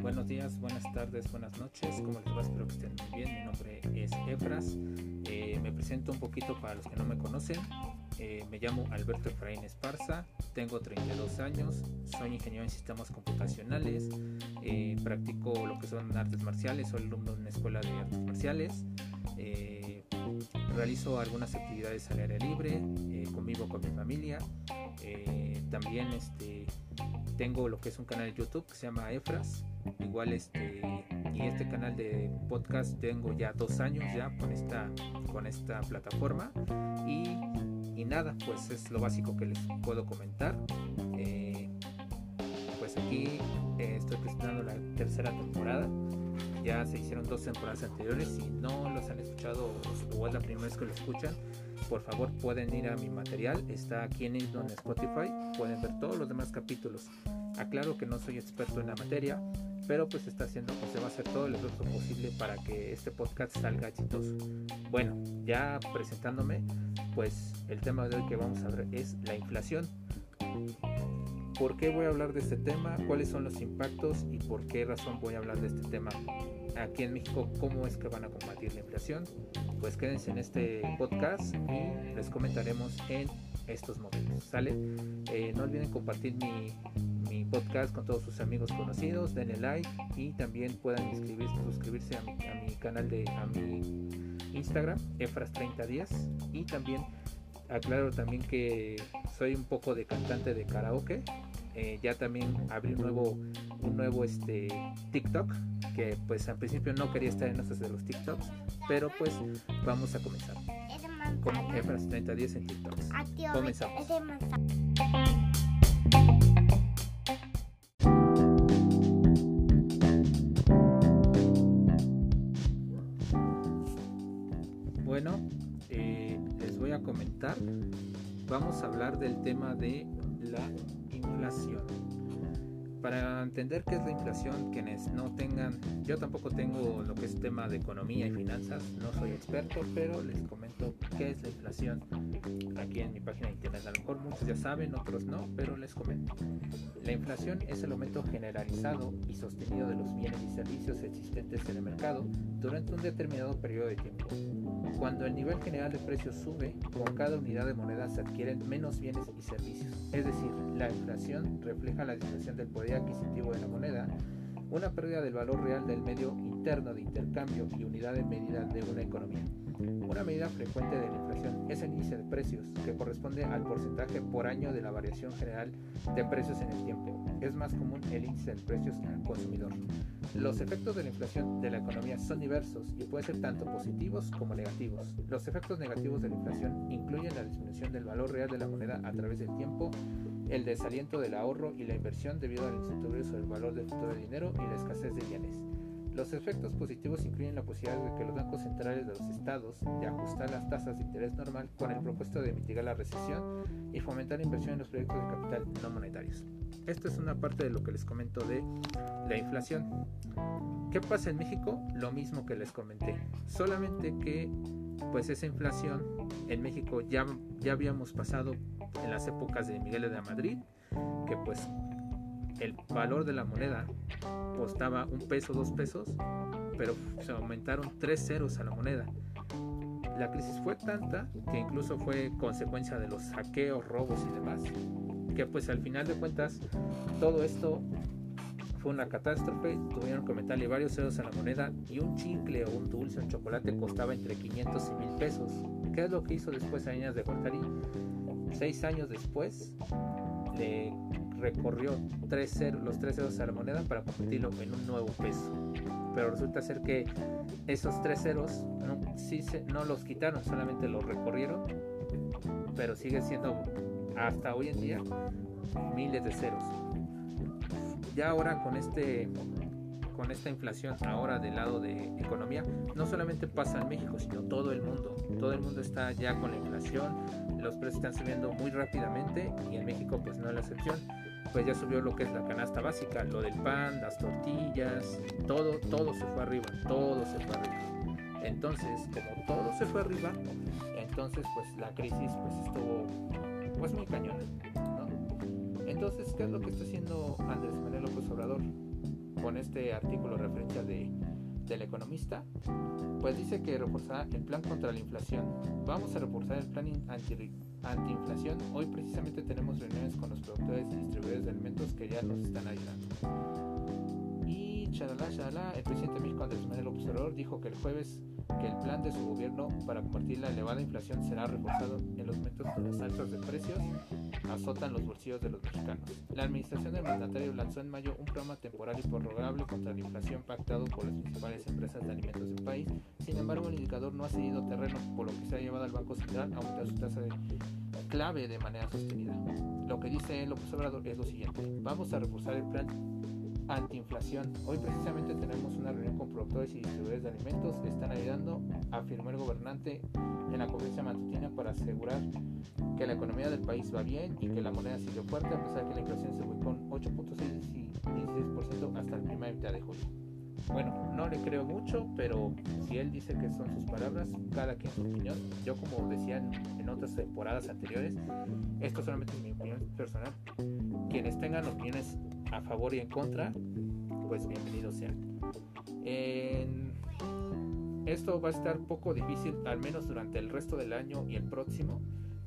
Buenos días, buenas tardes, buenas noches. ¿Cómo les va? Espero que estén muy bien. Mi nombre es Efras. Eh, me presento un poquito para los que no me conocen. Eh, me llamo Alberto Efraín Esparza, tengo 32 años, soy ingeniero en sistemas computacionales, eh, practico lo que son artes marciales, soy alumno de una escuela de artes marciales, eh, realizo algunas actividades al aire libre, convivo con mi familia, también este, tengo lo que es un canal de YouTube que se llama Efras, igual este y este canal de podcast tengo ya dos años ya con esta con esta plataforma y y nada, pues es lo básico que les puedo comentar. Eh, pues aquí eh, estoy presentando la tercera temporada. Ya se hicieron dos temporadas anteriores. Si no los han escuchado o es la primera vez que lo escuchan, por favor pueden ir a mi material. Está aquí en, en Spotify. Pueden ver todos los demás capítulos. Aclaro que no soy experto en la materia, pero pues está haciendo, pues se va a hacer todo el esfuerzo posible para que este podcast salga exitoso. Bueno, ya presentándome, pues el tema de hoy que vamos a ver es la inflación. ¿Por qué voy a hablar de este tema? ¿Cuáles son los impactos y por qué razón voy a hablar de este tema aquí en México? ¿Cómo es que van a combatir la inflación? Pues quédense en este podcast y les comentaremos en estos momentos. ¿Sale? Eh, no olviden compartir mi, podcast con todos sus amigos conocidos, denle like y también puedan inscribirse, suscribirse a mi, a mi canal de a mi Instagram, Efras3010 y también aclaro también que soy un poco de cantante de karaoke. Eh, ya también abrí un nuevo, un nuevo este, TikTok, que pues al principio no quería estar en esos de los TikToks, pero pues vamos a comenzar. Como Efras 3010 en TikTok. Comenzamos. Vamos a hablar del tema de la inflación. Para entender qué es la inflación, quienes no tengan, yo tampoco tengo lo que es tema de economía y finanzas, no soy experto, pero les comento qué es la inflación aquí en mi página de internet. A lo mejor muchos ya saben, otros no, pero les comento. La inflación es el aumento generalizado y sostenido de los bienes y servicios existentes en el mercado durante un determinado periodo de tiempo. Cuando el nivel general de precios sube, con cada unidad de moneda se adquieren menos bienes y servicios. Es decir, la inflación refleja la disminución del poder adquisitivo de la moneda, una pérdida del valor real del medio interno de intercambio y unidad de medida de una economía. Una medida frecuente de la inflación es el índice de precios, que corresponde al porcentaje por año de la variación general de precios en el tiempo. Es más común el índice de precios al consumidor. Los efectos de la inflación de la economía son diversos y pueden ser tanto positivos como negativos. Los efectos negativos de la inflación incluyen la disminución del valor real de la moneda a través del tiempo, el desaliento del ahorro y la inversión debido al incertidumbre sobre el valor del futuro del dinero y la escasez de bienes. Los efectos positivos incluyen la posibilidad de que los bancos centrales de los estados de ajustar las tasas de interés normal con el propósito de mitigar la recesión y fomentar la inversión en los proyectos de capital no monetarios. Esto es una parte de lo que les comento de la inflación. ¿Qué pasa en México? Lo mismo que les comenté, solamente que pues esa inflación en México ya, ya habíamos pasado en las épocas de Miguel de Madrid, que pues el valor de la moneda costaba un peso, dos pesos, pero se aumentaron tres ceros a la moneda. La crisis fue tanta que incluso fue consecuencia de los saqueos, robos y demás, que pues al final de cuentas todo esto fue una catástrofe, tuvieron que aumentarle varios ceros a la moneda y un chicle o un dulce, un chocolate costaba entre 500 y 1000 pesos. ¿Qué es lo que hizo después Añas de Gortari? Seis años después le recorrió tres los tres ceros a la moneda para convertirlo en un nuevo peso. Pero resulta ser que esos tres ceros no, sí se, no los quitaron, solamente los recorrieron, pero sigue siendo hasta hoy en día miles de ceros. Ya ahora con este con esta inflación ahora del lado de economía, no solamente pasa en México, sino todo el mundo. Todo el mundo está ya con la inflación, los precios están subiendo muy rápidamente y en México pues no es la excepción pues ya subió lo que es la canasta básica, lo del pan, las tortillas, todo, todo se fue arriba, todo se fue arriba. Entonces, como todo se fue arriba, entonces pues la crisis pues estuvo pues muy cañona. Entonces, ¿qué es lo que está haciendo Andrés Manuel López Obrador con este artículo referencia de, del economista? Pues dice que reforzará el plan contra la inflación. Vamos a reforzar el plan anti, antiinflación. Hoy precisamente tenemos reuniones con los productores y distribuidores de alimentos que ya nos están ayudando. Y chalala, chalala, el presidente de México Andrés Manuel Obrador dijo que el jueves que el plan de su gobierno para combatir la elevada inflación será reforzado en los momentos donde las altas de precios azotan los bolsillos de los mexicanos. La administración del mandatario lanzó en mayo un programa temporal y prorrogable contra la inflación pactado por las principales empresas de alimentos del país. Sin embargo, el indicador no ha cedido terreno, por lo que se ha llevado al Banco Central a aumentar su tasa de clave de manera sostenida. Lo que dice López Obrador es lo siguiente: vamos a reforzar el plan antiinflación. Hoy precisamente tenemos una reunión con productores y distribuidores de alimentos. Están ayudando, afirmó el gobernante en la conferencia matutina para asegurar que la economía del país va bien y que la moneda sigue fuerte a pesar de que la inflación se ubicó con 8.6 y 16% hasta el primer mitad de julio. Bueno, no le creo mucho, pero si él dice que son sus palabras, cada quien su opinión. Yo como decía en otras temporadas anteriores, esto solamente es mi opinión personal. Quienes tengan opiniones a favor y en contra, pues bienvenidos sean. esto va a estar poco difícil, al menos durante el resto del año y el próximo,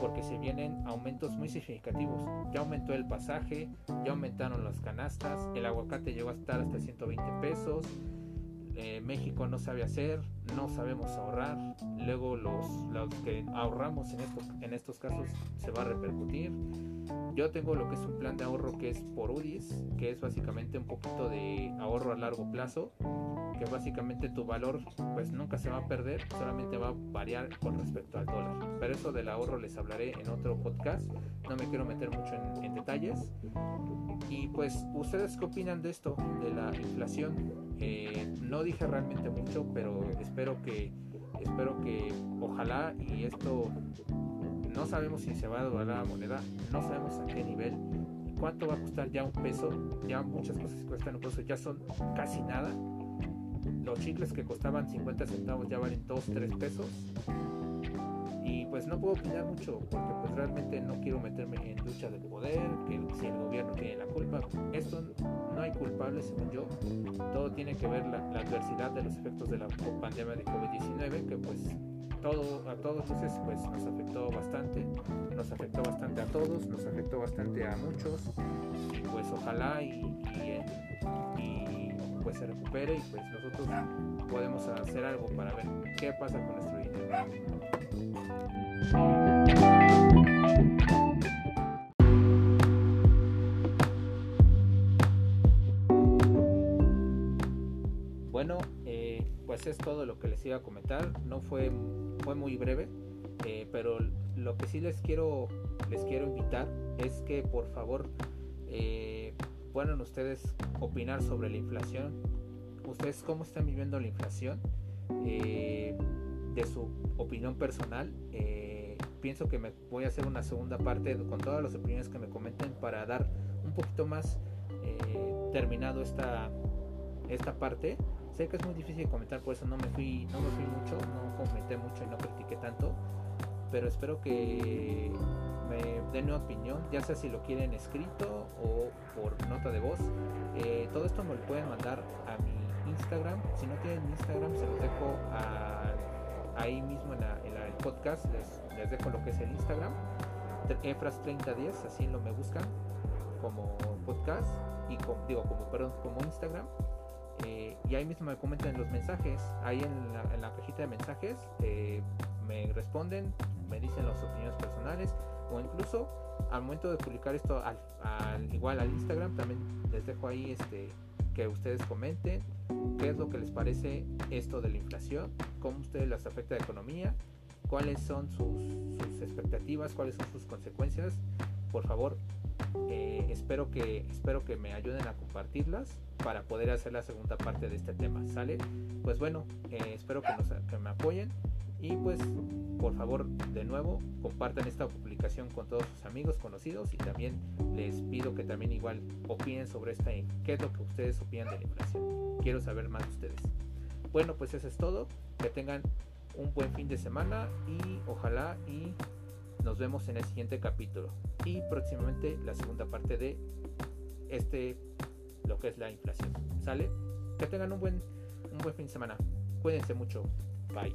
porque se vienen aumentos muy significativos. Ya aumentó el pasaje, ya aumentaron las canastas, el aguacate llegó a estar hasta 120 pesos, eh, México no sabe hacer, no sabemos ahorrar, luego los, los que ahorramos en estos, en estos casos se va a repercutir. Yo tengo lo que es un plan de ahorro que es por UDIs, que es básicamente un poquito de ahorro a largo plazo, que básicamente tu valor pues nunca se va a perder, solamente va a variar con respecto al dólar. Pero eso del ahorro les hablaré en otro podcast, no me quiero meter mucho en, en detalles. Y pues, ¿ustedes qué opinan de esto, de la inflación? Eh, no dije realmente mucho, pero espero que, espero que, ojalá, y esto no sabemos si se va a doblar la moneda, no sabemos a qué nivel, cuánto va a costar ya un peso, ya muchas cosas cuestan un peso ya son casi nada. Los chicles que costaban 50 centavos ya valen 2, 3 pesos y pues no puedo opinar mucho porque pues realmente no quiero meterme en lucha del poder, que si el gobierno tiene la culpa. Esto no hay culpables según yo. Todo tiene que ver la, la adversidad de los efectos de la pandemia de COVID-19 que pues todo, a todos luces pues nos afectó bastante, nos afectó bastante a todos, nos afectó bastante a muchos y pues ojalá y, y, y pues se recupere y pues nosotros podemos hacer algo para ver qué pasa con nuestro dinero. Bueno, eh, pues es todo lo que les iba a comentar. No fue, fue muy breve, eh, pero lo que sí les quiero, les quiero invitar es que por favor eh, puedan ustedes opinar sobre la inflación. ¿Ustedes cómo están viviendo la inflación? de su opinión personal. Pienso que me voy a hacer una segunda parte con todas las opiniones que me comenten para dar un poquito más terminado esta, esta parte Sé que es muy difícil comentar, por eso no me fui, no me fui mucho, no comenté mucho y no critiqué tanto. Pero espero que me den mi opinión, ya sea si lo quieren escrito o por nota de voz. Eh, todo esto me lo pueden mandar a mi Instagram. Si no tienen Instagram, se los dejo ahí mismo en, el podcast. Les, dejo lo que es el Instagram. Efras3010, así lo me buscan como podcast y digo como perdón como Instagram eh, y ahí mismo me comentan los mensajes, ahí en la, en la cajita de mensajes eh, me responden, me dicen las opiniones personales o incluso al momento de publicar esto al, igual al Instagram también les dejo ahí este que ustedes comenten qué es lo que les parece esto de la inflación, cómo ustedes les afecta la economía, cuáles son sus, sus expectativas, cuáles son sus consecuencias. Por favor, eh, espero, que, espero que me ayuden a compartirlas para poder hacer la segunda parte de este tema. ¿Sale? Pues bueno, eh, espero que me apoyen y pues por favor de nuevo compartan esta publicación con todos sus amigos conocidos y también les pido que también igual opinen sobre esta qué es lo que ustedes opinan de la inflación quiero saber más de ustedes bueno pues eso es todo que tengan un buen fin de semana y ojalá y Nos vemos en el siguiente capítulo y próximamente la segunda parte de este lo que es la inflación. ¿Sale? Que tengan un buen un buen fin de semana. Cuídense mucho. Bye.